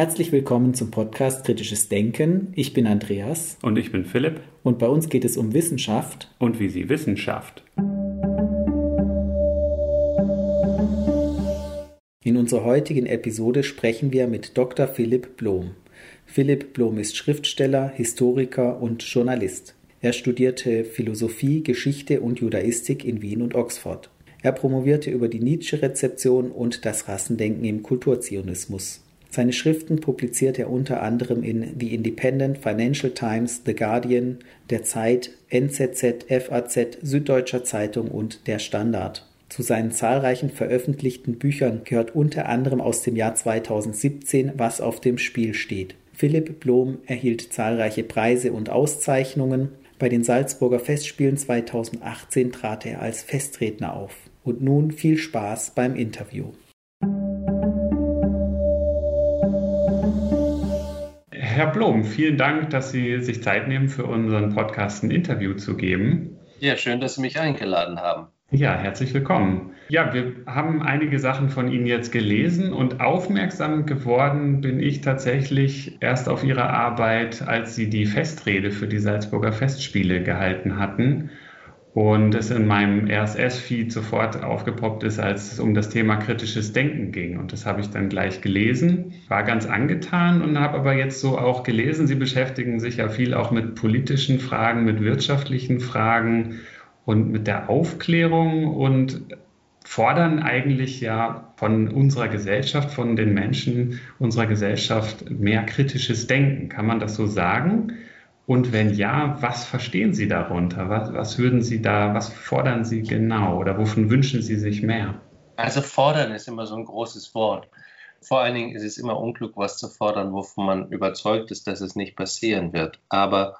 Herzlich willkommen zum Podcast Kritisches Denken. Ich bin Andreas. Und ich bin Philipp. Und bei uns geht es um Wissenschaft. Und wie sie Wissenschaft. In unserer heutigen Episode sprechen wir mit Dr. Philipp Blom. Philipp Blom ist Schriftsteller, Historiker und Journalist. Er studierte Philosophie, Geschichte und Judaistik in Wien und Oxford. Er promovierte über die Nietzsche-Rezeption und das Rassendenken im Kulturzionismus. Seine Schriften publiziert er unter anderem in The Independent, Financial Times, The Guardian, Der Zeit, NZZ, FAZ, Süddeutscher Zeitung und Der Standard. Zu seinen zahlreichen veröffentlichten Büchern gehört unter anderem aus dem Jahr 2017 Was auf dem Spiel steht. Philipp Blom erhielt zahlreiche Preise und Auszeichnungen. Bei den Salzburger Festspielen 2018 trat er als Festredner auf. Und nun viel Spaß beim Interview. Herr Blom, vielen Dank, dass Sie sich Zeit nehmen, für unseren Podcast ein Interview zu geben. Ja, schön, dass Sie mich eingeladen haben. Ja, herzlich willkommen. Ja, wir haben einige Sachen von Ihnen jetzt gelesen und aufmerksam geworden bin ich tatsächlich erst auf Ihre Arbeit, als Sie die Festrede für die Salzburger Festspiele gehalten hatten und es in meinem RSS-Feed sofort aufgepoppt ist, als es um das Thema kritisches Denken ging. Und das habe ich dann gleich gelesen, war ganz angetan und habe aber jetzt so auch gelesen, Sie beschäftigen sich ja viel auch mit politischen Fragen, mit wirtschaftlichen Fragen und mit der Aufklärung und fordern eigentlich ja von unserer Gesellschaft, von den Menschen unserer Gesellschaft mehr kritisches Denken. Kann man das so sagen? Und wenn ja, was verstehen Sie darunter? Was, was würden Sie da, was fordern Sie genau oder wovon wünschen Sie sich mehr? Also fordern ist immer so ein großes Wort. Vor allen Dingen ist es immer unklug, was zu fordern, wovon man überzeugt ist, dass es nicht passieren wird. Aber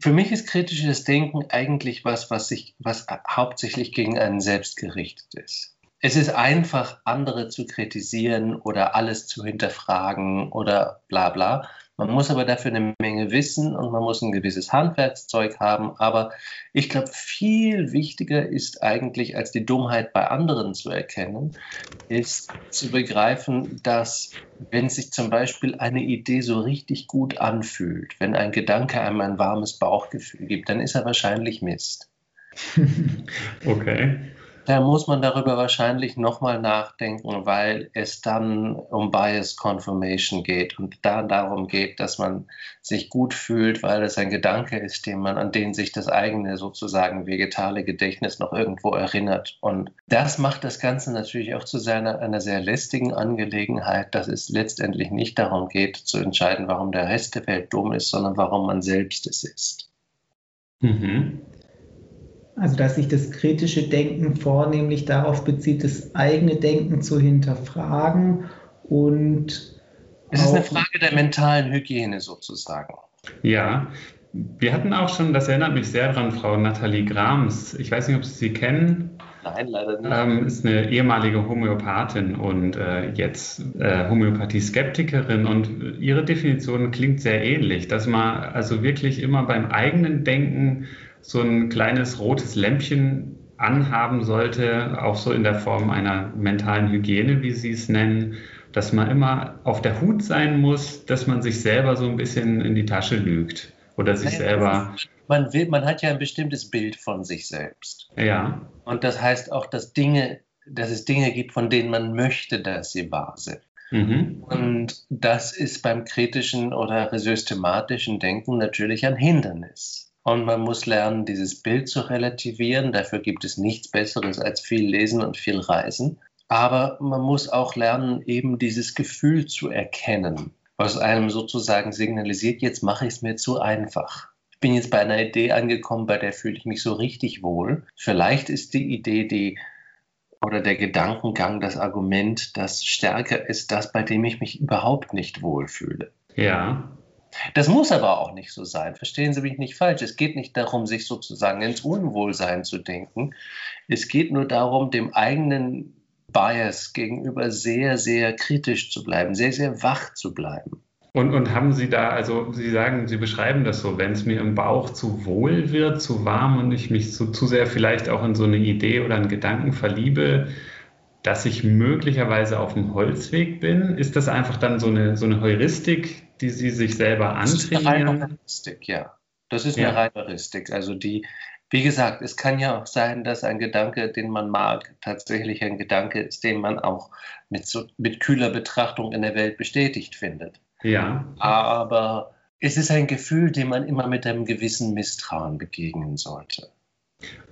für mich ist kritisches Denken eigentlich was, was, sich, was hauptsächlich gegen einen selbst gerichtet ist. Es ist einfach, andere zu kritisieren oder alles zu hinterfragen oder bla bla. Man muss aber dafür eine Menge wissen und man muss ein gewisses Handwerkszeug haben. Aber ich glaube, viel wichtiger ist eigentlich, als die Dummheit bei anderen zu erkennen, ist zu begreifen, dass wenn sich zum Beispiel eine Idee so richtig gut anfühlt, wenn ein Gedanke einem ein warmes Bauchgefühl gibt, dann ist er wahrscheinlich Mist. okay da muss man darüber wahrscheinlich nochmal nachdenken, weil es dann um Bias Confirmation geht und da darum geht, dass man sich gut fühlt, weil es ein Gedanke ist, den man, an den sich das eigene sozusagen vegetale Gedächtnis noch irgendwo erinnert. Und das macht das Ganze natürlich auch zu seiner, einer sehr lästigen Angelegenheit, dass es letztendlich nicht darum geht, zu entscheiden, warum der Rest der Welt dumm ist, sondern warum man selbst es ist. Mhm. Also dass sich das kritische Denken vornehmlich darauf bezieht, das eigene Denken zu hinterfragen und es ist eine Frage der mentalen Hygiene sozusagen. Ja, wir hatten auch schon, das erinnert mich sehr daran, Frau Nathalie Grams. Ich weiß nicht, ob Sie sie kennen. Nein, leider nicht. Ähm, ist eine ehemalige Homöopathin und äh, jetzt äh, Homöopathie-Skeptikerin und ihre Definition klingt sehr ähnlich, dass man also wirklich immer beim eigenen Denken so ein kleines rotes Lämpchen anhaben sollte, auch so in der Form einer mentalen Hygiene, wie Sie es nennen, dass man immer auf der Hut sein muss, dass man sich selber so ein bisschen in die Tasche lügt oder sich Nein, selber. Man, will, man hat ja ein bestimmtes Bild von sich selbst. Ja. Und das heißt auch, dass Dinge, dass es Dinge gibt, von denen man möchte, dass sie wahr sind. Mhm. Und das ist beim kritischen oder systematischen Denken natürlich ein Hindernis. Und man muss lernen, dieses Bild zu relativieren. Dafür gibt es nichts Besseres als viel Lesen und viel Reisen. Aber man muss auch lernen, eben dieses Gefühl zu erkennen, was einem sozusagen signalisiert, jetzt mache ich es mir zu einfach. Ich bin jetzt bei einer Idee angekommen, bei der fühle ich mich so richtig wohl. Vielleicht ist die Idee, die oder der Gedankengang, das Argument, das stärker ist, das, bei dem ich mich überhaupt nicht wohlfühle. Ja. Das muss aber auch nicht so sein. Verstehen Sie mich nicht falsch. Es geht nicht darum, sich sozusagen ins Unwohlsein zu denken. Es geht nur darum, dem eigenen Bias gegenüber sehr, sehr kritisch zu bleiben, sehr, sehr wach zu bleiben. Und, und haben Sie da, also Sie sagen, Sie beschreiben das so, wenn es mir im Bauch zu wohl wird, zu warm und ich mich zu, zu sehr vielleicht auch in so eine Idee oder einen Gedanken verliebe, dass ich möglicherweise auf dem Holzweg bin? Ist das einfach dann so eine, so eine Heuristik, die Sie sich selber antrainieren? Das ist eine Heuristik, ja. Das ist eine reine Heuristik. Also die, wie gesagt, es kann ja auch sein, dass ein Gedanke, den man mag, tatsächlich ein Gedanke ist, den man auch mit, so, mit kühler Betrachtung in der Welt bestätigt findet. Ja. Aber es ist ein Gefühl, dem man immer mit einem gewissen Misstrauen begegnen sollte.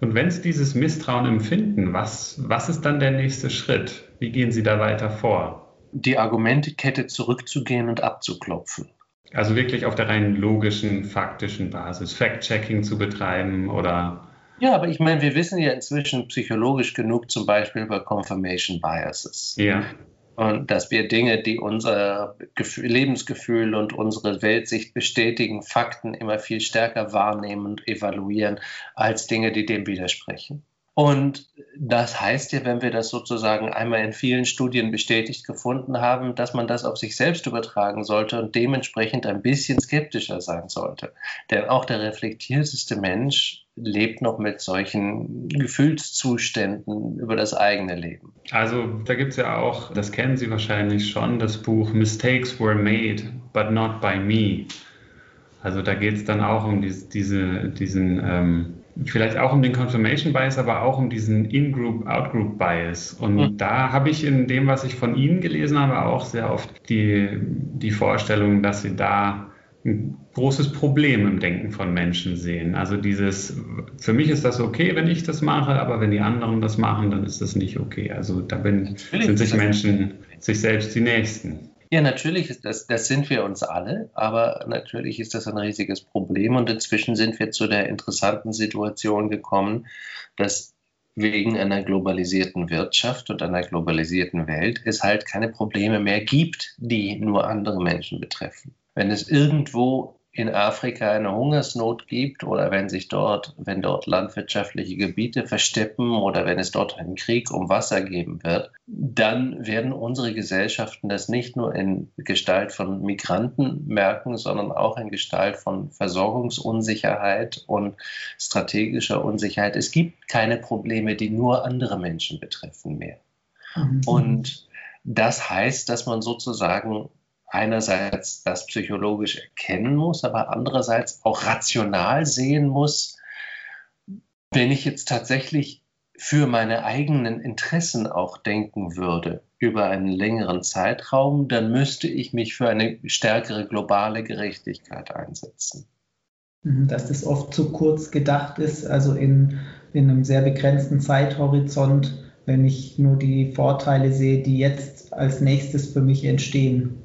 Und wenn Sie dieses Misstrauen empfinden, was, was ist dann der nächste Schritt? Wie gehen Sie da weiter vor? Die Argumentekette zurückzugehen und abzuklopfen. Also wirklich auf der rein logischen, faktischen Basis, Fact-Checking zu betreiben oder. Ja, aber ich meine, wir wissen ja inzwischen psychologisch genug zum Beispiel über Confirmation Biases. Ja. Und dass wir Dinge, die unser Gefühl, Lebensgefühl und unsere Weltsicht bestätigen, Fakten immer viel stärker wahrnehmen und evaluieren als Dinge, die dem widersprechen. Und das heißt ja, wenn wir das sozusagen einmal in vielen Studien bestätigt gefunden haben, dass man das auf sich selbst übertragen sollte und dementsprechend ein bisschen skeptischer sein sollte. Denn auch der reflektierteste Mensch lebt noch mit solchen Gefühlszuständen über das eigene Leben. Also da gibt es ja auch, das kennen Sie wahrscheinlich schon, das Buch Mistakes Were Made, but Not by Me. Also da geht es dann auch um diese, diese diesen ähm, vielleicht auch um den Confirmation Bias, aber auch um diesen In-Group, Out-Group Bias. Und mhm. da habe ich in dem, was ich von Ihnen gelesen habe, auch sehr oft die, die Vorstellung, dass Sie da ein großes Problem im Denken von Menschen sehen. Also dieses, für mich ist das okay, wenn ich das mache, aber wenn die anderen das machen, dann ist das nicht okay. Also da bin, sind sich Menschen sich selbst die Nächsten. Ja, natürlich, ist das, das sind wir uns alle, aber natürlich ist das ein riesiges Problem und inzwischen sind wir zu der interessanten Situation gekommen, dass wegen einer globalisierten Wirtschaft und einer globalisierten Welt es halt keine Probleme mehr gibt, die nur andere Menschen betreffen. Wenn es irgendwo in Afrika eine Hungersnot gibt oder wenn sich dort, wenn dort landwirtschaftliche Gebiete versteppen oder wenn es dort einen Krieg um Wasser geben wird, dann werden unsere Gesellschaften das nicht nur in Gestalt von Migranten merken, sondern auch in Gestalt von Versorgungsunsicherheit und strategischer Unsicherheit. Es gibt keine Probleme, die nur andere Menschen betreffen mehr. Mhm. Und das heißt, dass man sozusagen einerseits das psychologisch erkennen muss, aber andererseits auch rational sehen muss, wenn ich jetzt tatsächlich für meine eigenen Interessen auch denken würde über einen längeren Zeitraum, dann müsste ich mich für eine stärkere globale Gerechtigkeit einsetzen. Mhm, dass das oft zu kurz gedacht ist, also in, in einem sehr begrenzten Zeithorizont, wenn ich nur die Vorteile sehe, die jetzt als nächstes für mich entstehen.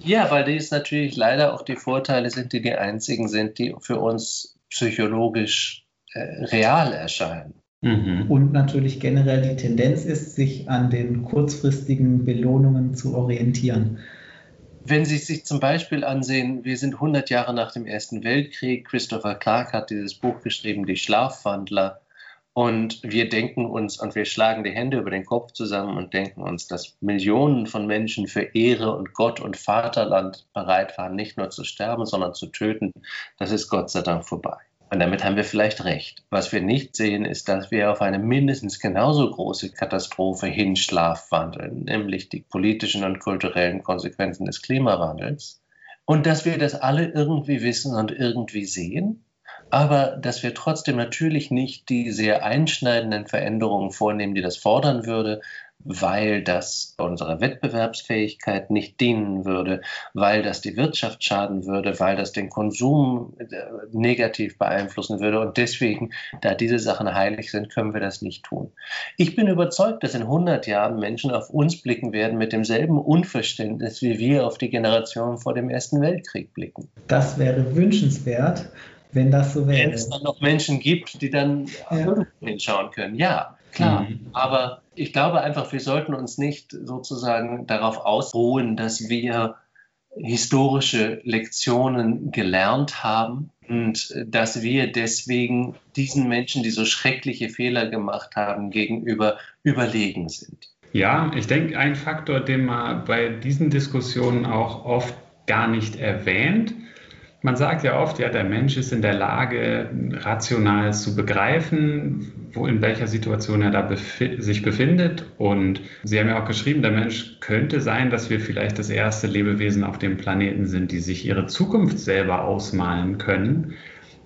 Ja, weil dies natürlich leider auch die Vorteile sind, die die einzigen sind, die für uns psychologisch äh, real erscheinen. Mhm. Und natürlich generell die Tendenz ist, sich an den kurzfristigen Belohnungen zu orientieren. Wenn Sie sich zum Beispiel ansehen, wir sind 100 Jahre nach dem Ersten Weltkrieg, Christopher Clark hat dieses Buch geschrieben, Die Schlafwandler. Und wir denken uns und wir schlagen die Hände über den Kopf zusammen und denken uns, dass Millionen von Menschen für Ehre und Gott und Vaterland bereit waren, nicht nur zu sterben, sondern zu töten. Das ist Gott sei Dank vorbei. Und damit haben wir vielleicht recht. Was wir nicht sehen, ist, dass wir auf eine mindestens genauso große Katastrophe hinschlafwandeln, nämlich die politischen und kulturellen Konsequenzen des Klimawandels. Und dass wir das alle irgendwie wissen und irgendwie sehen aber dass wir trotzdem natürlich nicht die sehr einschneidenden Veränderungen vornehmen, die das fordern würde, weil das unserer Wettbewerbsfähigkeit nicht dienen würde, weil das die Wirtschaft schaden würde, weil das den Konsum äh, negativ beeinflussen würde. Und deswegen, da diese Sachen heilig sind, können wir das nicht tun. Ich bin überzeugt, dass in 100 Jahren Menschen auf uns blicken werden mit demselben Unverständnis, wie wir auf die Generation vor dem Ersten Weltkrieg blicken. Das wäre wünschenswert wenn das so wäre. Wenn es dann noch Menschen gibt, die dann ja. hinschauen können. Ja, klar. Mhm. Aber ich glaube einfach, wir sollten uns nicht sozusagen darauf ausruhen, dass wir historische Lektionen gelernt haben und dass wir deswegen diesen Menschen, die so schreckliche Fehler gemacht haben, gegenüber überlegen sind. Ja, ich denke, ein Faktor, den man bei diesen Diskussionen auch oft gar nicht erwähnt, Man sagt ja oft, ja, der Mensch ist in der Lage, rational zu begreifen, wo in welcher Situation er da befi sich befindet. Und Sie haben ja auch geschrieben, der Mensch könnte sein, dass wir vielleicht das erste Lebewesen auf dem Planeten sind, die sich ihre Zukunft selber ausmalen können.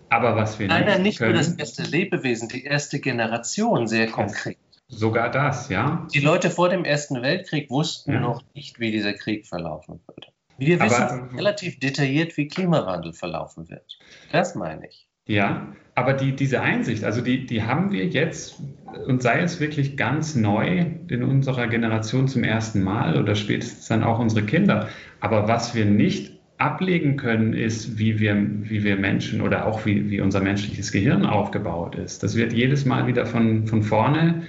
Aber was wir Nein, nicht, nicht können, nur das erste Lebewesen, die erste Generation, sehr konkret. Sogar das, ja. Die Leute vor dem Ersten Weltkrieg wussten Ja. noch nicht, wie dieser Krieg verlaufen würde. Wir Aber- wissen relativ detailliert, wie Klimawandel verlaufen wird. Das meine ich. Ja, aber die, diese Einsicht, also die, die haben wir jetzt und sei es wirklich ganz neu in unserer Generation zum ersten Mal oder spätestens dann auch unsere Kinder. Aber was wir nicht ablegen können, ist, wie wir, wie wir Menschen oder auch wie, wie unser menschliches Gehirn aufgebaut ist. Das wird jedes Mal wieder von, von vorne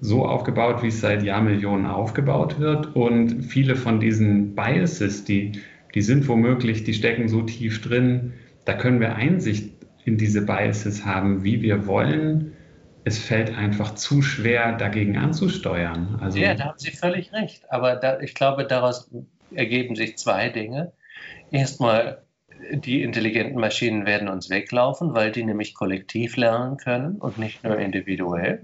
so aufgebaut, wie es seit Jahrmillionen aufgebaut wird. Und viele von diesen Biases, die, die sind womöglich, die stecken so tief drin, da können wir Einsicht in diese Biases haben, wie wir wollen. Es fällt einfach zu schwer, dagegen anzusteuern. Also, Ja, da haben Sie völlig recht. Aber da, ich glaube, daraus ergeben sich zwei Dinge. Erstmal, die intelligenten Maschinen werden uns weglaufen, weil die nämlich kollektiv lernen können und nicht nur individuell.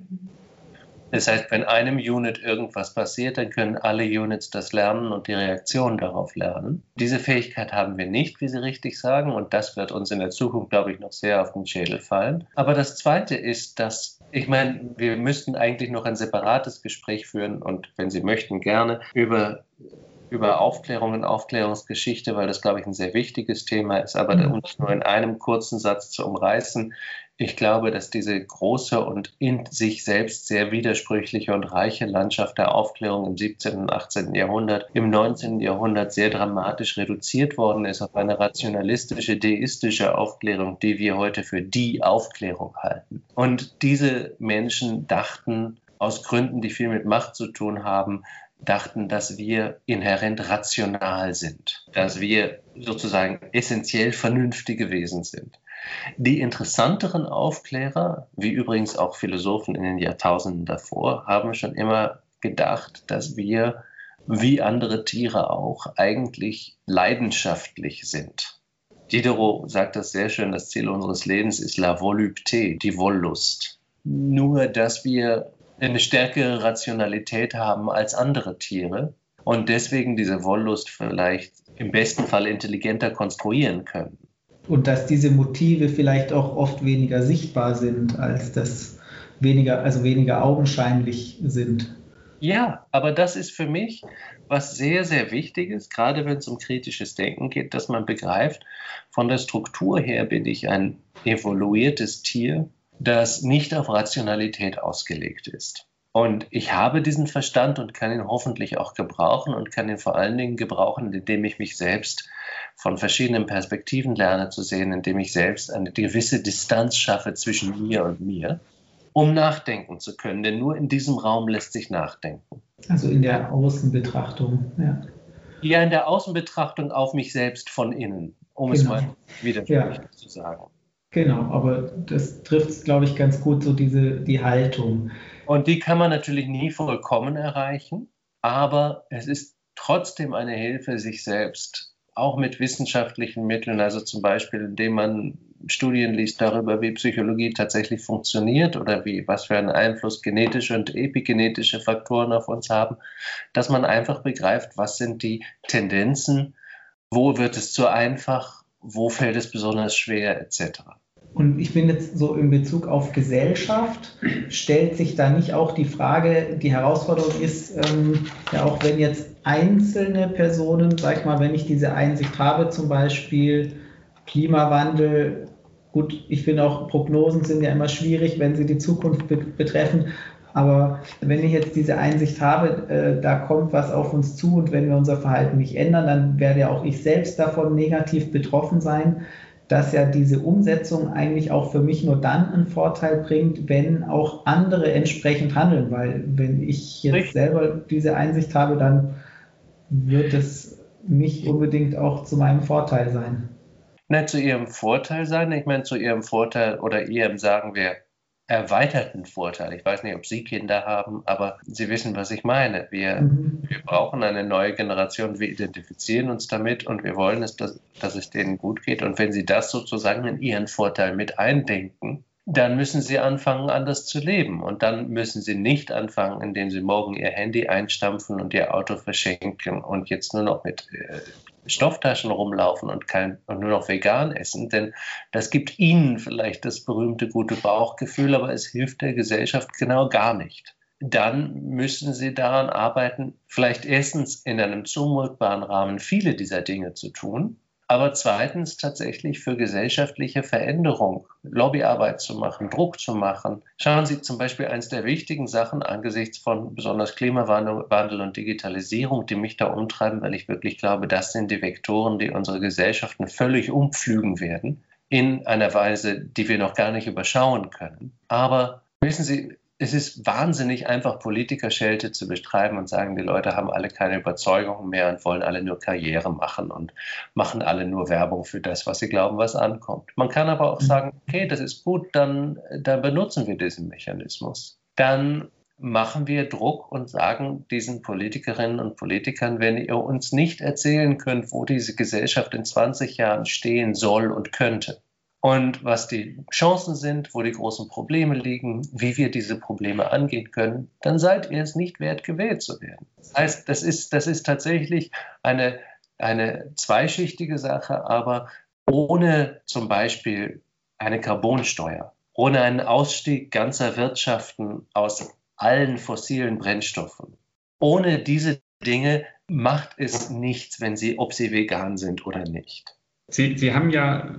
Das heißt, wenn einem Unit irgendwas passiert, dann können alle Units das lernen und die Reaktion darauf lernen. Diese Fähigkeit haben wir nicht, wie Sie richtig sagen, und das wird uns in der Zukunft, glaube ich, noch sehr auf den Schädel fallen. Aber das Zweite ist, dass, ich meine, wir müssten eigentlich noch ein separates Gespräch führen und wenn Sie möchten, gerne über über Aufklärung und Aufklärungsgeschichte, weil das, glaube ich, ein sehr wichtiges Thema ist, aber um es nur in einem kurzen Satz zu umreißen, ich glaube, dass diese große und in sich selbst sehr widersprüchliche und reiche Landschaft der Aufklärung im 17. und 18. Jahrhundert im 19. Jahrhundert sehr dramatisch reduziert worden ist auf eine rationalistische, deistische Aufklärung, die wir heute für die Aufklärung halten. Und diese Menschen dachten, aus Gründen, die viel mit Macht zu tun haben, dachten, dass wir inhärent rational sind, dass wir sozusagen essentiell vernünftige Wesen sind. Die interessanteren Aufklärer, wie übrigens auch Philosophen in den Jahrtausenden davor, haben schon immer gedacht, dass wir, wie andere Tiere auch, eigentlich leidenschaftlich sind. Diderot sagt das sehr schön, das Ziel unseres Lebens ist la volupté, die Wollust. Nur, dass wir eine stärkere Rationalität haben als andere Tiere und deswegen diese Wollust vielleicht im besten Fall intelligenter konstruieren können. Und dass diese Motive vielleicht auch oft weniger sichtbar sind, als das weniger, also weniger augenscheinlich sind. Ja, aber das ist für mich was sehr, sehr Wichtiges, gerade wenn es um kritisches Denken geht, dass man begreift, von der Struktur her bin ich ein evoluiertes Tier, das nicht auf Rationalität ausgelegt ist. Und ich habe diesen Verstand und kann ihn hoffentlich auch gebrauchen und kann ihn vor allen Dingen gebrauchen, indem ich mich selbst von verschiedenen Perspektiven lerne zu sehen, indem ich selbst eine gewisse Distanz schaffe zwischen mir und mir, um nachdenken zu können. Denn nur in diesem Raum lässt sich nachdenken. Also in der Außenbetrachtung, ja. Ja, in der Außenbetrachtung auf mich selbst von innen, um es Genau. mal widersprüchlich Ja. zu sagen. Genau, aber das trifft, glaube ich, ganz gut, so diese, die Haltung. Und die kann man natürlich nie vollkommen erreichen, aber es ist trotzdem eine Hilfe, sich selbst auch mit wissenschaftlichen Mitteln, also zum Beispiel indem man Studien liest darüber, wie Psychologie tatsächlich funktioniert oder wie, was für einen Einfluss genetische und epigenetische Faktoren auf uns haben, dass man einfach begreift, was sind die Tendenzen, wo wird es zu einfach, wo fällt es besonders schwer, etc. Und ich bin jetzt so in Bezug auf Gesellschaft, stellt sich da nicht auch die Frage, die Herausforderung ist, ähm, ja auch wenn jetzt einzelne Personen, sag ich mal, wenn ich diese Einsicht habe, zum Beispiel Klimawandel, gut, ich finde auch Prognosen sind ja immer schwierig, wenn sie die Zukunft be betreffen, aber wenn ich jetzt diese Einsicht habe, äh, da kommt was auf uns zu und wenn wir unser Verhalten nicht ändern, dann werde ja auch ich selbst davon negativ betroffen sein dass ja diese Umsetzung eigentlich auch für mich nur dann einen Vorteil bringt, wenn auch andere entsprechend handeln, weil wenn ich jetzt Richtig. selber diese Einsicht habe, dann wird es nicht unbedingt auch zu meinem Vorteil sein. Nicht zu ihrem Vorteil sein, ich meine zu ihrem Vorteil oder ihrem, sagen wir, erweiterten Vorteil. Ich weiß nicht, ob Sie Kinder haben, aber Sie wissen, was ich meine. Wir, mhm. wir brauchen eine neue Generation, wir identifizieren uns damit und wir wollen, es, dass, dass es denen gut geht. Und wenn Sie das sozusagen in Ihren Vorteil mit eindenken, dann müssen sie anfangen, anders zu leben. Und dann müssen sie nicht anfangen, indem sie morgen ihr Handy einstampfen und ihr Auto verschenken und jetzt nur noch mit äh, Stofftaschen rumlaufen und, kein, und nur noch vegan essen. Denn das gibt ihnen vielleicht das berühmte gute Bauchgefühl, aber es hilft der Gesellschaft genau gar nicht. Dann müssen sie daran arbeiten, vielleicht erstens in einem zumutbaren Rahmen viele dieser Dinge zu tun aber zweitens tatsächlich für gesellschaftliche Veränderung, Lobbyarbeit zu machen, Druck zu machen. Schauen Sie zum Beispiel eines der wichtigen Sachen angesichts von besonders Klimawandel und Digitalisierung, die mich da umtreiben, weil ich wirklich glaube, das sind die Vektoren, die unsere Gesellschaften völlig umpflügen werden in einer Weise, die wir noch gar nicht überschauen können. Aber wissen Sie, es ist wahnsinnig einfach, Politikerschelte zu betreiben und sagen, die Leute haben alle keine Überzeugungen mehr und wollen alle nur Karriere machen und machen alle nur Werbung für das, was sie glauben, was ankommt. Man kann aber auch mhm. sagen, okay, das ist gut, dann, dann benutzen wir diesen Mechanismus. Dann machen wir Druck und sagen diesen Politikerinnen und Politikern, wenn ihr uns nicht erzählen könnt, wo diese Gesellschaft in 20 Jahren stehen soll und könnte, und was die Chancen sind, wo die großen Probleme liegen, wie wir diese Probleme angehen können, dann seid ihr es nicht wert, gewählt zu werden. Das heißt, das ist, das ist tatsächlich eine, eine zweischichtige Sache, aber ohne zum Beispiel eine Carbonsteuer, ohne einen Ausstieg ganzer Wirtschaften aus allen fossilen Brennstoffen, ohne diese Dinge macht es nichts, wenn sie, ob sie vegan sind oder nicht. Sie, Sie haben ja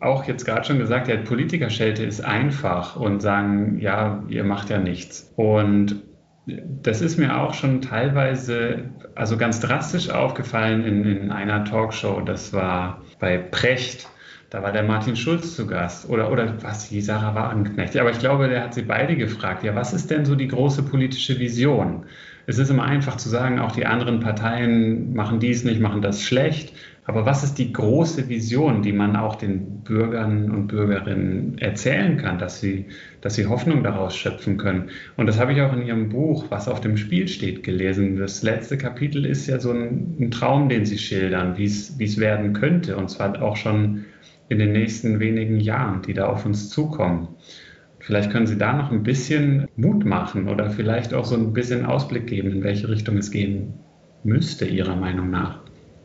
auch jetzt gerade schon gesagt, ja, Politikerschelte ist einfach und sagen, ja, ihr macht ja nichts. Und das ist mir auch schon teilweise, also ganz drastisch aufgefallen in, in einer Talkshow. Das war bei Precht. Da war der Martin Schulz zu Gast. Oder, oder was, die Sarah Wagenknecht. Aber ich glaube, der hat sie beide gefragt. Ja, was ist denn so die große politische Vision? Es ist immer einfach zu sagen, auch die anderen Parteien machen dies nicht, machen das schlecht. Aber was ist die große Vision, die man auch den Bürgern und Bürgerinnen erzählen kann, dass sie, dass sie Hoffnung daraus schöpfen können? Und das habe ich auch in Ihrem Buch, was auf dem Spiel steht, gelesen. Das letzte Kapitel ist ja so ein, ein Traum, den Sie schildern, wie es, wie es werden könnte. Und zwar auch schon in den nächsten wenigen Jahren, die da auf uns zukommen. Vielleicht können Sie da noch ein bisschen Mut machen oder vielleicht auch so ein bisschen Ausblick geben, in welche Richtung es gehen müsste, Ihrer Meinung nach.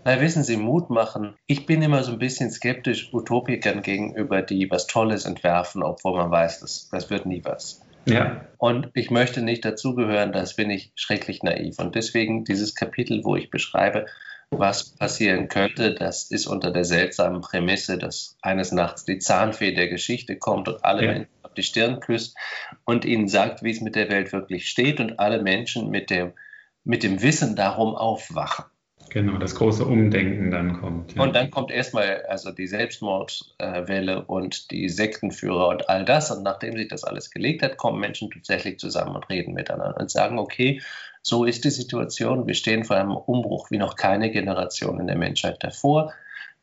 Na, wissen Sie, Mut machen. Ich bin immer so ein bisschen skeptisch Utopikern gegenüber, die was Tolles entwerfen, obwohl man weiß, das, das wird nie was. Ja. Und ich möchte nicht dazugehören, das bin ich schrecklich naiv. Und deswegen dieses Kapitel, wo ich beschreibe, was passieren könnte, das ist unter der seltsamen Prämisse, dass eines Nachts die Zahnfee der Geschichte kommt und alle ja. Menschen auf die Stirn küsst und ihnen sagt, wie es mit der Welt wirklich steht und alle Menschen mit dem, mit dem Wissen darum aufwachen. Genau, das große Umdenken dann kommt. Ja. Und dann kommt erstmal also die Selbstmordwelle und die Sektenführer und all das. Und nachdem sich das alles gelegt hat, kommen Menschen tatsächlich zusammen und reden miteinander und sagen, okay, so ist die Situation. Wir stehen vor einem Umbruch wie noch keine Generation in der Menschheit davor.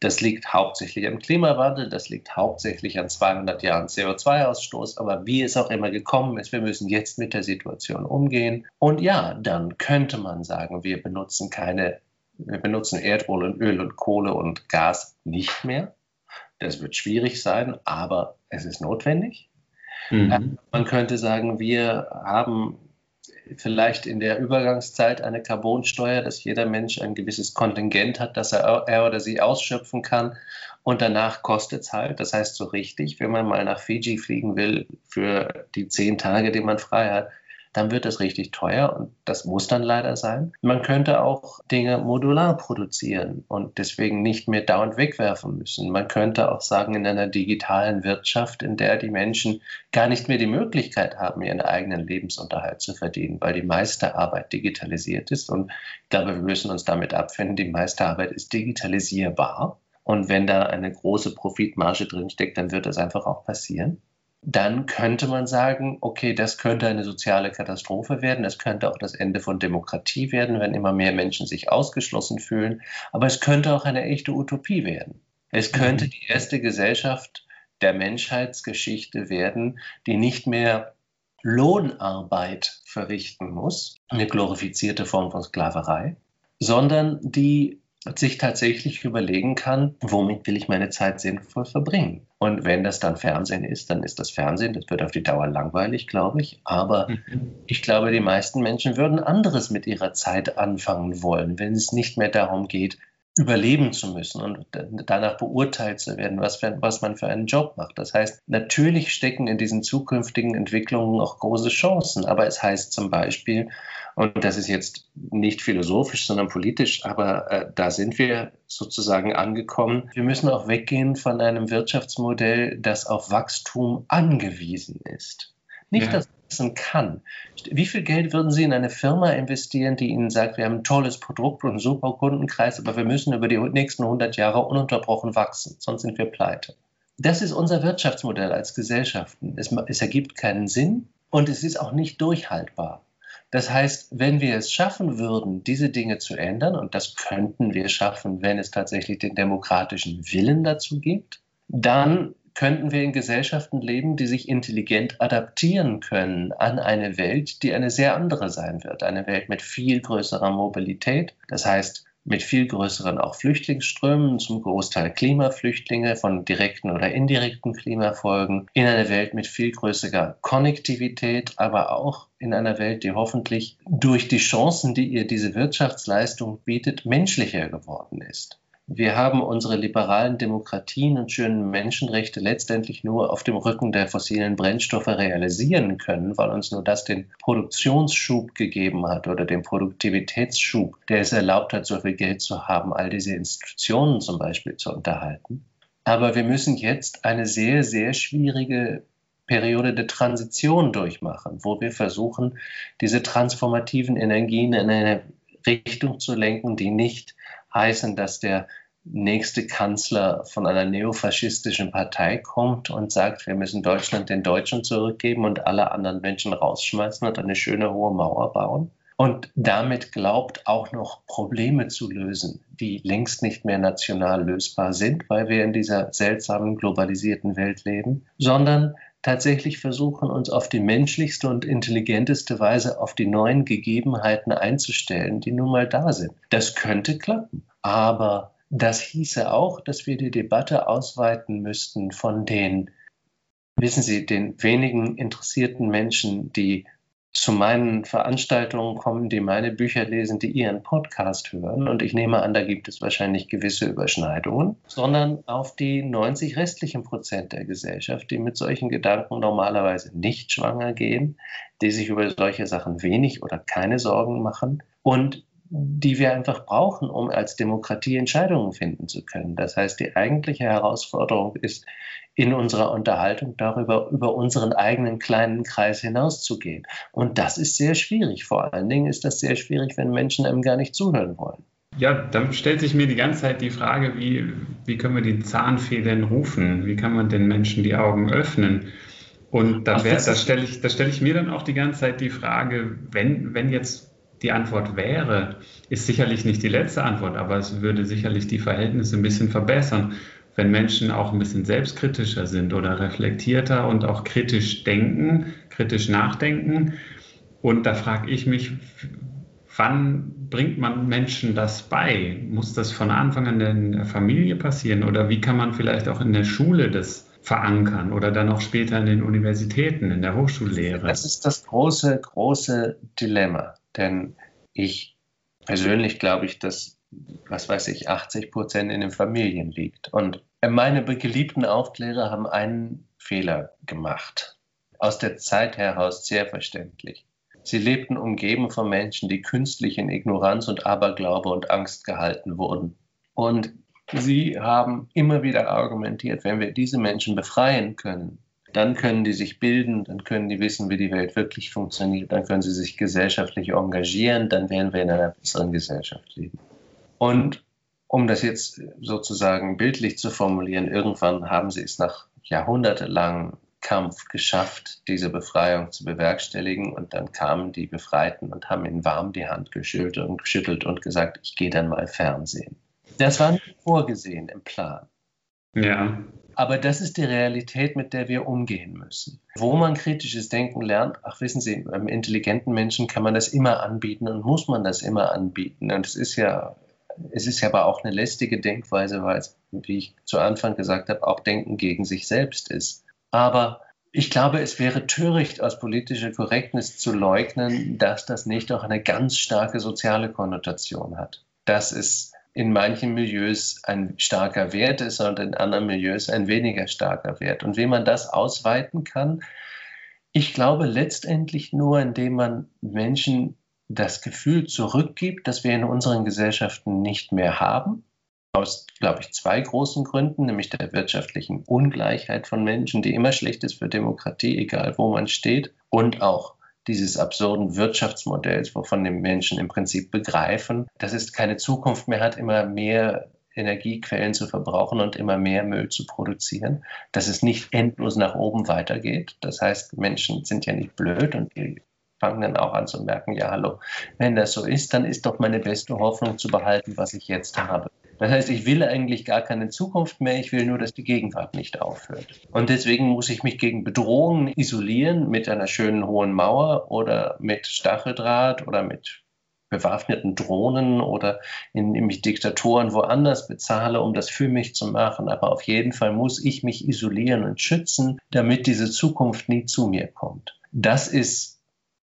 Das liegt hauptsächlich am Klimawandel, das liegt hauptsächlich an 200 Jahren CO2-Ausstoß, aber wie es auch immer gekommen ist, wir müssen jetzt mit der Situation umgehen. Und ja, dann könnte man sagen, wir benutzen keine wir benutzen Erdöl und Öl und Kohle und Gas nicht mehr. Das wird schwierig sein, aber es ist notwendig. Mhm. Äh, man könnte sagen, wir haben vielleicht in der Übergangszeit eine Carbonsteuer, dass jeder Mensch ein gewisses Kontingent hat, das er, er oder sie ausschöpfen kann. Und danach kostet es halt. Das heißt, so richtig, wenn man mal nach Fiji fliegen will für die zehn Tage, die man frei hat, dann wird es richtig teuer und das muss dann leider sein. Man könnte auch Dinge modular produzieren und deswegen nicht mehr dauernd wegwerfen müssen. Man könnte auch sagen, in einer digitalen Wirtschaft, in der die Menschen gar nicht mehr die Möglichkeit haben, ihren eigenen Lebensunterhalt zu verdienen, weil die meiste Arbeit digitalisiert ist. Und ich glaube, wir müssen uns damit abfinden, die meiste Arbeit ist digitalisierbar. Und wenn da eine große Profitmarge drinsteckt, dann wird das einfach auch passieren dann könnte man sagen, okay, das könnte eine soziale Katastrophe werden, es könnte auch das Ende von Demokratie werden, wenn immer mehr Menschen sich ausgeschlossen fühlen, aber es könnte auch eine echte Utopie werden. Es könnte die erste Gesellschaft, der Menschheitsgeschichte werden, die nicht mehr Lohnarbeit verrichten muss, eine glorifizierte Form von Sklaverei, sondern die sich tatsächlich überlegen kann, womit will ich meine Zeit sinnvoll verbringen. Und wenn das dann Fernsehen ist, dann ist das Fernsehen. Das wird auf die Dauer langweilig, glaube ich. Aber mhm. ich glaube, die meisten Menschen würden anderes mit ihrer Zeit anfangen wollen, wenn es nicht mehr darum geht, überleben zu müssen und danach beurteilt zu werden, was, für, was man für einen Job macht. Das heißt, natürlich stecken in diesen zukünftigen Entwicklungen auch große Chancen, aber es heißt zum Beispiel, und das ist jetzt nicht philosophisch, sondern politisch, aber äh, da sind wir sozusagen angekommen. Wir müssen auch weggehen von einem Wirtschaftsmodell, das auf Wachstum angewiesen ist. Nicht, ja. dass es kann. Wie viel Geld würden Sie in eine Firma investieren, die Ihnen sagt, wir haben ein tolles Produkt und einen super Kundenkreis, aber wir müssen über die nächsten 100 Jahre ununterbrochen wachsen, sonst sind wir pleite. Das ist unser Wirtschaftsmodell als Gesellschaften. Es, es ergibt keinen Sinn und es ist auch nicht durchhaltbar. Das heißt, wenn wir es schaffen würden, diese Dinge zu ändern, und das könnten wir schaffen, wenn es tatsächlich den demokratischen Willen dazu gibt, dann könnten wir in Gesellschaften leben, die sich intelligent adaptieren können an eine Welt, die eine sehr andere sein wird. Eine Welt mit viel größerer Mobilität. Das heißt, mit viel größeren auch Flüchtlingsströmen, zum Großteil Klimaflüchtlinge von direkten oder indirekten Klimafolgen, in einer Welt mit viel größerer Konnektivität, aber auch in einer Welt, die hoffentlich durch die Chancen, die ihr diese Wirtschaftsleistung bietet, menschlicher geworden ist. Wir haben unsere liberalen Demokratien und schönen Menschenrechte letztendlich nur auf dem Rücken der fossilen Brennstoffe realisieren können, weil uns nur das den Produktionsschub gegeben hat oder den Produktivitätsschub, der es erlaubt hat, so viel Geld zu haben, all diese Institutionen zum Beispiel zu unterhalten. Aber wir müssen jetzt eine sehr, sehr schwierige Periode der Transition durchmachen, wo wir versuchen, diese transformativen Energien in eine Richtung zu lenken, die nicht heißen, dass der nächste Kanzler von einer neofaschistischen Partei kommt und sagt, wir müssen Deutschland den Deutschen zurückgeben und alle anderen Menschen rausschmeißen und eine schöne hohe Mauer bauen. Und damit glaubt auch noch Probleme zu lösen, die längst nicht mehr national lösbar sind, weil wir in dieser seltsamen globalisierten Welt leben, sondern tatsächlich versuchen, uns auf die menschlichste und intelligenteste Weise auf die neuen Gegebenheiten einzustellen, die nun mal da sind. Das könnte klappen. Aber das hieße auch, dass wir die Debatte ausweiten müssten von den, wissen Sie, den wenigen interessierten Menschen, die zu meinen Veranstaltungen kommen, die meine Bücher lesen, die ihren Podcast hören. Und ich nehme an, da gibt es wahrscheinlich gewisse Überschneidungen, sondern auf die 90 restlichen Prozent der Gesellschaft, die mit solchen Gedanken normalerweise nicht schwanger gehen, die sich über solche Sachen wenig oder keine Sorgen machen und die wir einfach brauchen, um als Demokratie Entscheidungen finden zu können. Das heißt, die eigentliche Herausforderung ist, in unserer Unterhaltung darüber, über unseren eigenen kleinen Kreis hinauszugehen. Und das ist sehr schwierig. Vor allen Dingen ist das sehr schwierig, wenn Menschen einem gar nicht zuhören wollen. Ja, dann stellt sich mir die ganze Zeit die Frage, wie, wie können wir die Zahnfee denn rufen? Wie kann man den Menschen die Augen öffnen? Und da, da stelle ich, stell ich mir dann auch die ganze Zeit die Frage, wenn, wenn jetzt die Antwort wäre, ist sicherlich nicht die letzte Antwort, aber es würde sicherlich die Verhältnisse ein bisschen verbessern, wenn Menschen auch ein bisschen selbstkritischer sind oder reflektierter und auch kritisch denken, kritisch nachdenken. Und da frage ich mich, wann bringt man Menschen das bei? Muss das von Anfang an in der Familie passieren oder wie kann man vielleicht auch in der Schule das verankern oder dann auch später in den Universitäten, in der Hochschullehre? Das ist das große, große Dilemma. Denn ich persönlich glaube ich, dass, was weiß ich, 80 Prozent in den Familien liegt. Und meine geliebten Aufklärer haben einen Fehler gemacht. Aus der Zeit heraus sehr verständlich. Sie lebten umgeben von Menschen, die künstlich in Ignoranz und Aberglaube und Angst gehalten wurden. Und sie haben immer wieder argumentiert, wenn wir diese Menschen befreien können, dann können die sich bilden, dann können die wissen, wie die Welt wirklich funktioniert, dann können sie sich gesellschaftlich engagieren, dann werden wir in einer besseren Gesellschaft leben. Und um das jetzt sozusagen bildlich zu formulieren, irgendwann haben sie es nach jahrhundertelangem Kampf geschafft, diese Befreiung zu bewerkstelligen. Und dann kamen die Befreiten und haben ihnen warm die Hand geschüttelt und, geschüttelt und gesagt, ich gehe dann mal Fernsehen. Das war nicht vorgesehen im Plan. Ja. Aber das ist die Realität, mit der wir umgehen müssen. Wo man kritisches Denken lernt, ach wissen Sie, einem intelligenten Menschen kann man das immer anbieten und muss man das immer anbieten. Und es ist ja, es ist ja aber auch eine lästige Denkweise, weil es, wie ich zu Anfang gesagt habe, auch Denken gegen sich selbst ist. Aber ich glaube, es wäre töricht, aus politischer Korrektnis zu leugnen, dass das nicht auch eine ganz starke soziale Konnotation hat. Dass es in manchen Milieus ein starker Wert ist und in anderen Milieus ein weniger starker Wert. Und wie man das ausweiten kann, ich glaube letztendlich nur, indem man Menschen das Gefühl zurückgibt, dass wir in unseren Gesellschaften nicht mehr haben, aus, glaube ich, zwei großen Gründen, nämlich der wirtschaftlichen Ungleichheit von Menschen, die immer schlecht ist für Demokratie, egal wo man steht, und auch dieses absurden Wirtschaftsmodells, wovon die Menschen im Prinzip begreifen, dass es keine Zukunft mehr hat, immer mehr Energiequellen zu verbrauchen und immer mehr Müll zu produzieren, dass es nicht endlos nach oben weitergeht. Das heißt, Menschen sind ja nicht blöd und die fangen dann auch an zu merken, ja, hallo, wenn das so ist, dann ist doch meine beste Hoffnung zu behalten, was ich jetzt habe. Das heißt, ich will eigentlich gar keine Zukunft mehr, ich will nur, dass die Gegenwart nicht aufhört. Und deswegen muss ich mich gegen Bedrohungen isolieren mit einer schönen hohen Mauer oder mit Stacheldraht oder mit bewaffneten Drohnen oder indem ich Diktatoren woanders bezahle, um das für mich zu machen. Aber auf jeden Fall muss ich mich isolieren und schützen, damit diese Zukunft nie zu mir kommt. Das ist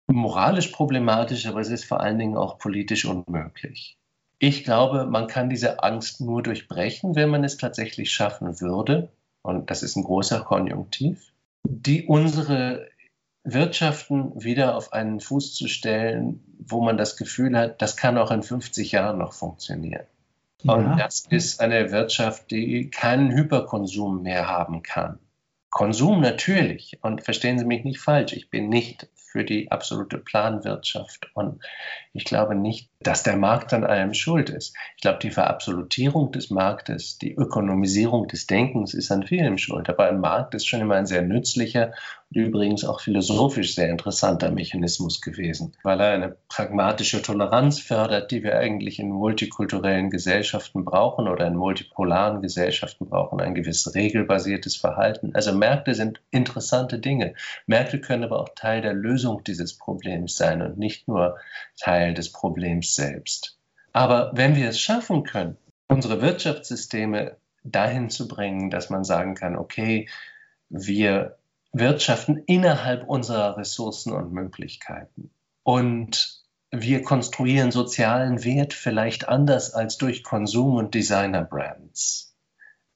moralisch problematisch, aber es ist vor allen Dingen auch politisch unmöglich. Ich glaube, man kann diese Angst nur durchbrechen, wenn man es tatsächlich schaffen würde, und das ist ein großer Konjunktiv, die unsere Wirtschaften wieder auf einen Fuß zu stellen, wo man das Gefühl hat, das kann auch in 50 Jahren noch funktionieren. Ja. Und das ist eine Wirtschaft, die keinen Hyperkonsum mehr haben kann. Konsum natürlich. Und verstehen Sie mich nicht falsch, ich bin nicht für die absolute Planwirtschaft. Und ich glaube nicht, dass der Markt an allem schuld ist. Ich glaube, die Verabsolutierung des Marktes, die Ökonomisierung des Denkens ist an vielem schuld. Aber ein Markt ist schon immer ein sehr nützlicher übrigens auch philosophisch sehr interessanter Mechanismus gewesen, weil er eine pragmatische Toleranz fördert, die wir eigentlich in multikulturellen Gesellschaften brauchen oder in multipolaren Gesellschaften brauchen, ein gewiss regelbasiertes Verhalten. Also Märkte sind interessante Dinge. Märkte können aber auch Teil der Lösung dieses Problems sein und nicht nur Teil des Problems selbst. Aber wenn wir es schaffen können, unsere Wirtschaftssysteme dahin zu bringen, dass man sagen kann, okay, wir wirtschaften innerhalb unserer Ressourcen und Möglichkeiten. Und wir konstruieren sozialen Wert vielleicht anders als durch Konsum- und Designer-Brands.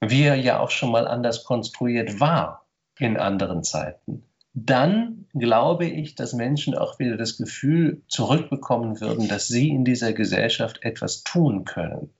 Wie er ja auch schon mal anders konstruiert war in anderen Zeiten. Dann glaube ich, dass Menschen auch wieder das Gefühl zurückbekommen würden, dass sie in dieser Gesellschaft etwas tun können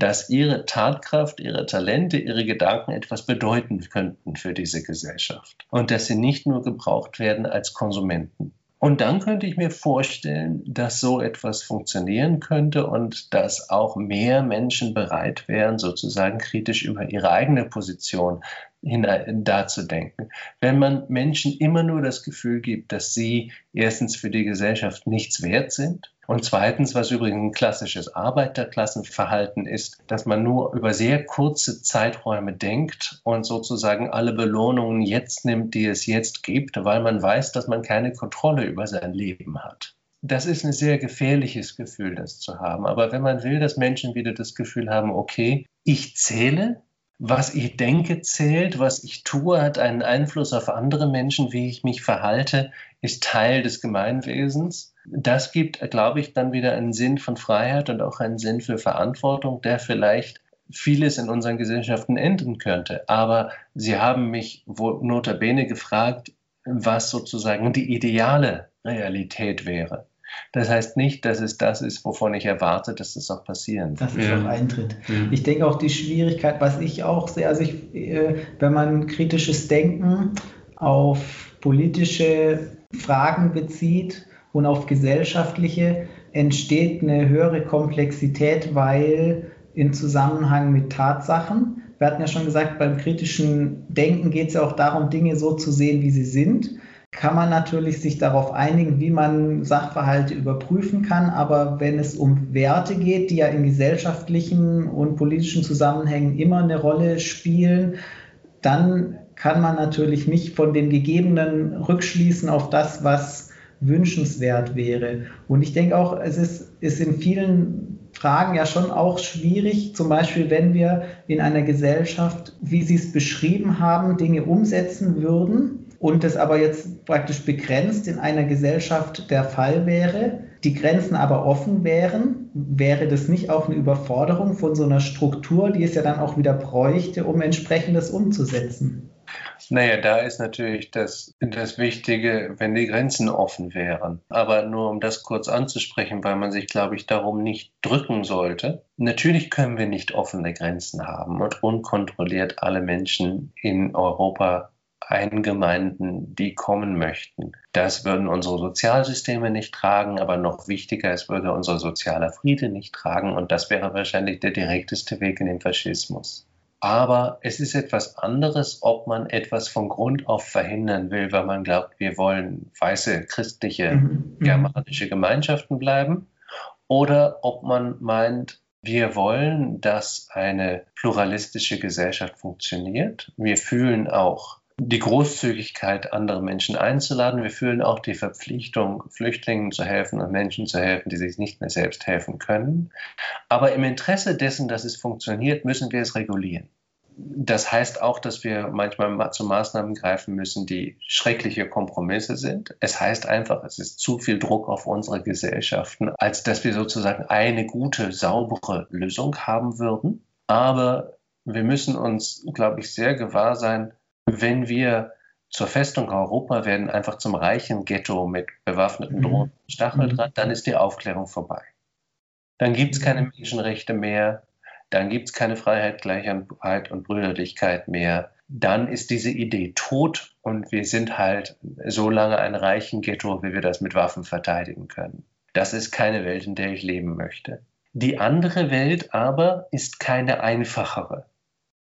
dass ihre Tatkraft, ihre Talente, ihre Gedanken etwas bedeuten könnten für diese Gesellschaft und dass sie nicht nur gebraucht werden als Konsumenten. Und dann könnte ich mir vorstellen, dass so etwas funktionieren könnte und dass auch mehr Menschen bereit wären, sozusagen kritisch über ihre eigene Position dazudenken. Wenn man Menschen immer nur das Gefühl gibt, dass sie erstens für die Gesellschaft nichts wert sind und zweitens, was übrigens ein klassisches Arbeiterklassenverhalten ist, dass man nur über sehr kurze Zeiträume denkt und sozusagen alle Belohnungen jetzt nimmt, die es jetzt gibt, weil man weiß, dass man keine Kontrolle über sein Leben hat. Das ist ein sehr gefährliches Gefühl, das zu haben. Aber wenn man will, dass Menschen wieder das Gefühl haben, okay, ich zähle, was ich denke zählt, was ich tue, hat einen Einfluss auf andere Menschen, wie ich mich verhalte, ist Teil des Gemeinwesens. Das gibt, glaube ich, dann wieder einen Sinn von Freiheit und auch einen Sinn für Verantwortung, der vielleicht vieles in unseren Gesellschaften enden könnte. Aber Sie haben mich notabene gefragt, was sozusagen die ideale Realität wäre. Das heißt nicht, dass es das ist, wovon ich erwarte, dass das auch passieren wird. Dass es ja. auch eintritt. Ja. Ich denke auch die Schwierigkeit, was ich auch sehe, also ich, äh, wenn man kritisches Denken auf politische Fragen bezieht und auf gesellschaftliche, entsteht eine höhere Komplexität, weil in Zusammenhang mit Tatsachen, wir hatten ja schon gesagt, beim kritischen Denken geht es ja auch darum, Dinge so zu sehen, wie sie sind kann man natürlich sich darauf einigen, wie man Sachverhalte überprüfen kann. Aber wenn es um Werte geht, die ja in gesellschaftlichen und politischen Zusammenhängen immer eine Rolle spielen, dann kann man natürlich nicht von dem Gegebenen rückschließen auf das, was wünschenswert wäre. Und ich denke auch, es ist, ist in vielen Fragen ja schon auch schwierig, zum Beispiel wenn wir in einer Gesellschaft, wie Sie es beschrieben haben, Dinge umsetzen würden und es aber jetzt praktisch begrenzt in einer Gesellschaft der Fall wäre, die Grenzen aber offen wären, wäre das nicht auch eine Überforderung von so einer Struktur, die es ja dann auch wieder bräuchte, um entsprechendes umzusetzen? Naja, da ist natürlich das, das Wichtige, wenn die Grenzen offen wären. Aber nur um das kurz anzusprechen, weil man sich, glaube ich, darum nicht drücken sollte. Natürlich können wir nicht offene Grenzen haben und unkontrolliert alle Menschen in Europa eingemeinden, die kommen möchten. Das würden unsere Sozialsysteme nicht tragen, aber noch wichtiger, es würde unser sozialer Friede nicht tragen und das wäre wahrscheinlich der direkteste Weg in den Faschismus. Aber es ist etwas anderes, ob man etwas von Grund auf verhindern will, weil man glaubt, wir wollen weiße christliche mhm. mhm. germanische Gemeinschaften bleiben, oder ob man meint, wir wollen, dass eine pluralistische Gesellschaft funktioniert. Wir fühlen auch die Großzügigkeit, andere Menschen einzuladen. Wir fühlen auch die Verpflichtung, Flüchtlingen zu helfen und Menschen zu helfen, die sich nicht mehr selbst helfen können. Aber im Interesse dessen, dass es funktioniert, müssen wir es regulieren. Das heißt auch, dass wir manchmal zu Maßnahmen greifen müssen, die schreckliche Kompromisse sind. Es heißt einfach, es ist zu viel Druck auf unsere Gesellschaften, als dass wir sozusagen eine gute, saubere Lösung haben würden. Aber wir müssen uns, glaube ich, sehr gewahr sein, wenn wir zur Festung Europa werden, einfach zum reichen Ghetto mit bewaffneten mhm. Drohnen und Stacheldraht, dann ist die Aufklärung vorbei. Dann gibt es keine Menschenrechte mehr, dann gibt es keine Freiheit, Gleichheit und Brüderlichkeit mehr. Dann ist diese Idee tot und wir sind halt so lange ein reichen Ghetto, wie wir das mit Waffen verteidigen können. Das ist keine Welt, in der ich leben möchte. Die andere Welt aber ist keine einfachere.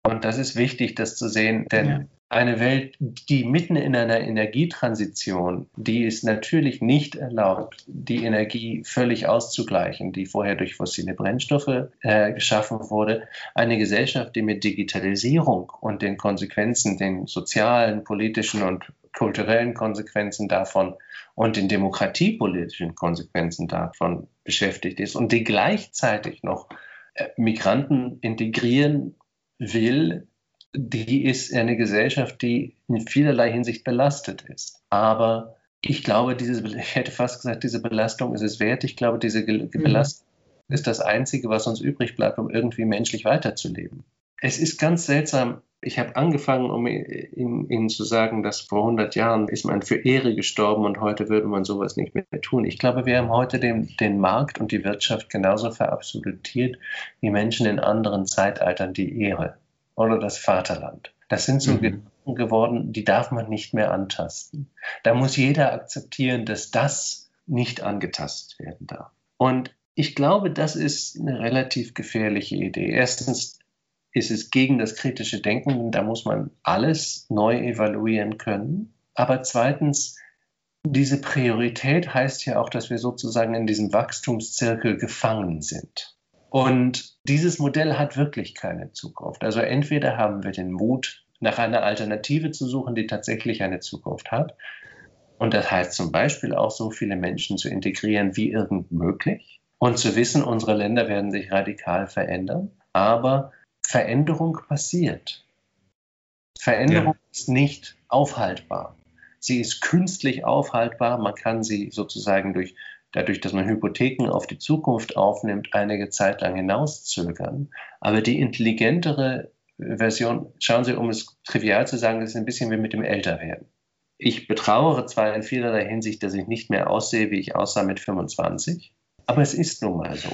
Und das ist wichtig, das zu sehen, denn ja eine Welt, die mitten in einer Energietransition, die es natürlich nicht erlaubt, die Energie völlig auszugleichen, die vorher durch fossile Brennstoffe äh, geschaffen wurde, eine Gesellschaft, die mit Digitalisierung und den Konsequenzen, den sozialen, politischen und kulturellen Konsequenzen davon und den demokratiepolitischen Konsequenzen davon beschäftigt ist und die gleichzeitig noch äh, Migranten integrieren will die ist eine Gesellschaft, die in vielerlei Hinsicht belastet ist. Aber ich glaube, diese, ich hätte fast gesagt, diese Belastung ist es wert. Ich glaube, diese mhm. Belastung mhm. ist das Einzige, was uns übrig bleibt, um irgendwie menschlich weiterzuleben. Es ist ganz seltsam. Ich habe angefangen, um Ihnen zu sagen, dass vor 100 Jahren ist man für Ehre gestorben und heute würde man sowas nicht mehr tun. Ich glaube, wir haben heute den, den Markt und die Wirtschaft genauso verabsolutiert wie Menschen in anderen Zeitaltern die Ehre oder das Vaterland. Das sind so mhm. Gedanken geworden, die darf man nicht mehr antasten. Da muss jeder akzeptieren, dass das nicht angetastet werden darf. Und ich glaube, das ist eine relativ gefährliche Idee. Erstens ist es gegen das kritische Denken, da muss man alles neu evaluieren können. Aber zweitens, diese Priorität heißt ja auch, dass wir sozusagen in diesem Wachstumszirkel gefangen sind. Und dieses Modell hat wirklich keine Zukunft. Also entweder haben wir den Mut, nach einer Alternative zu suchen, die tatsächlich eine Zukunft hat. Und das heißt zum Beispiel auch so viele Menschen zu integrieren wie irgend möglich und zu wissen, unsere Länder werden sich radikal verändern. Aber Veränderung passiert. Veränderung ja. ist nicht aufhaltbar. Sie ist künstlich aufhaltbar. Man kann sie sozusagen durch dadurch, dass man Hypotheken auf die Zukunft aufnimmt, einige Zeit lang hinauszögern. Aber die intelligentere Version, schauen Sie, um es trivial zu sagen, ist ein bisschen wie mit dem Älterwerden. Ich betrauere zwar in vielerlei Hinsicht, dass ich nicht mehr aussehe, wie ich aussah mit 25, aber es ist nun mal so.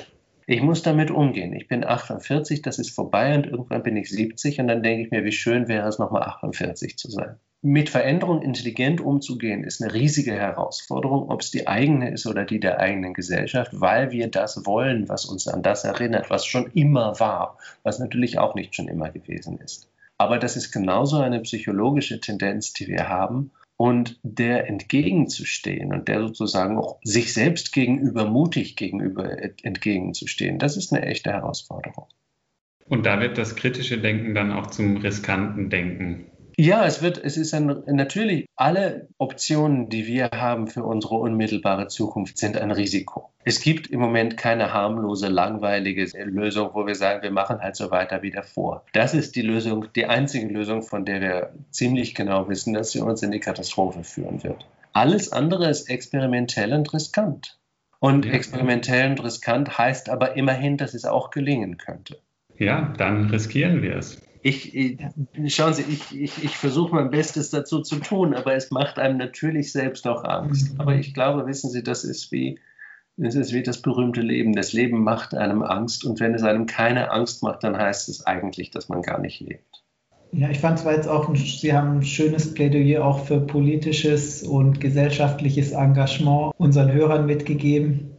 Ich muss damit umgehen. Ich bin 48, das ist vorbei und irgendwann bin ich 70 und dann denke ich mir, wie schön wäre es, nochmal 48 zu sein mit Veränderung intelligent umzugehen, ist eine riesige Herausforderung, ob es die eigene ist oder die der eigenen Gesellschaft, weil wir das wollen, was uns an das erinnert, was schon immer war, was natürlich auch nicht schon immer gewesen ist. Aber das ist genauso eine psychologische Tendenz, die wir haben. und der entgegenzustehen und der sozusagen auch sich selbst gegenüber mutig gegenüber entgegenzustehen, das ist eine echte Herausforderung. Und da wird das kritische Denken dann auch zum riskanten Denken. Ja, es wird, es ist ein, natürlich, alle Optionen, die wir haben für unsere unmittelbare Zukunft, sind ein Risiko. Es gibt im Moment keine harmlose, langweilige Lösung, wo wir sagen, wir machen halt so weiter wie davor. Das ist die Lösung, die einzige Lösung, von der wir ziemlich genau wissen, dass sie uns in die Katastrophe führen wird. Alles andere ist experimentell und riskant. Und experimentell und riskant heißt aber immerhin, dass es auch gelingen könnte. Ja, dann riskieren wir es ich, schauen Sie, ich, ich, ich versuche mein Bestes dazu zu tun, aber es macht einem natürlich selbst auch Angst. Mhm. Aber ich glaube, wissen Sie, das ist wie, das ist wie das berühmte Leben. Das Leben macht einem Angst und wenn es einem keine Angst macht, dann heißt es eigentlich, dass man gar nicht lebt. Ja, ich fand es war jetzt auch, ein, Sie haben ein schönes Plädoyer auch für politisches und gesellschaftliches Engagement unseren Hörern mitgegeben.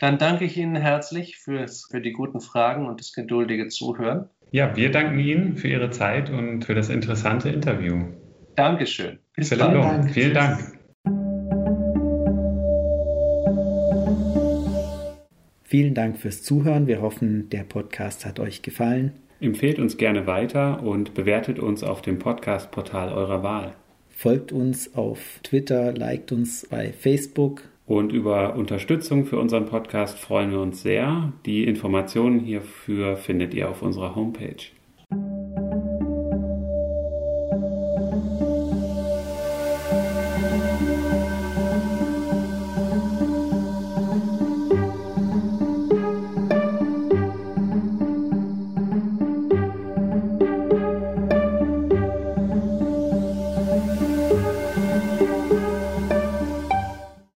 Dann danke ich Ihnen herzlich fürs, für die guten Fragen und das geduldige Zuhören. Ja, wir danken Ihnen für Ihre Zeit und für das interessante Interview. Dankeschön. Bis bald. Dank. Vielen Dank. Vielen Dank fürs Zuhören. Wir hoffen, der Podcast hat euch gefallen. Empfehlt uns gerne weiter und bewertet uns auf dem Podcast-Portal eurer Wahl. Folgt uns auf Twitter, liked uns bei Facebook und über Unterstützung für unseren Podcast freuen wir uns sehr. Die Informationen hierfür findet ihr auf unserer Homepage.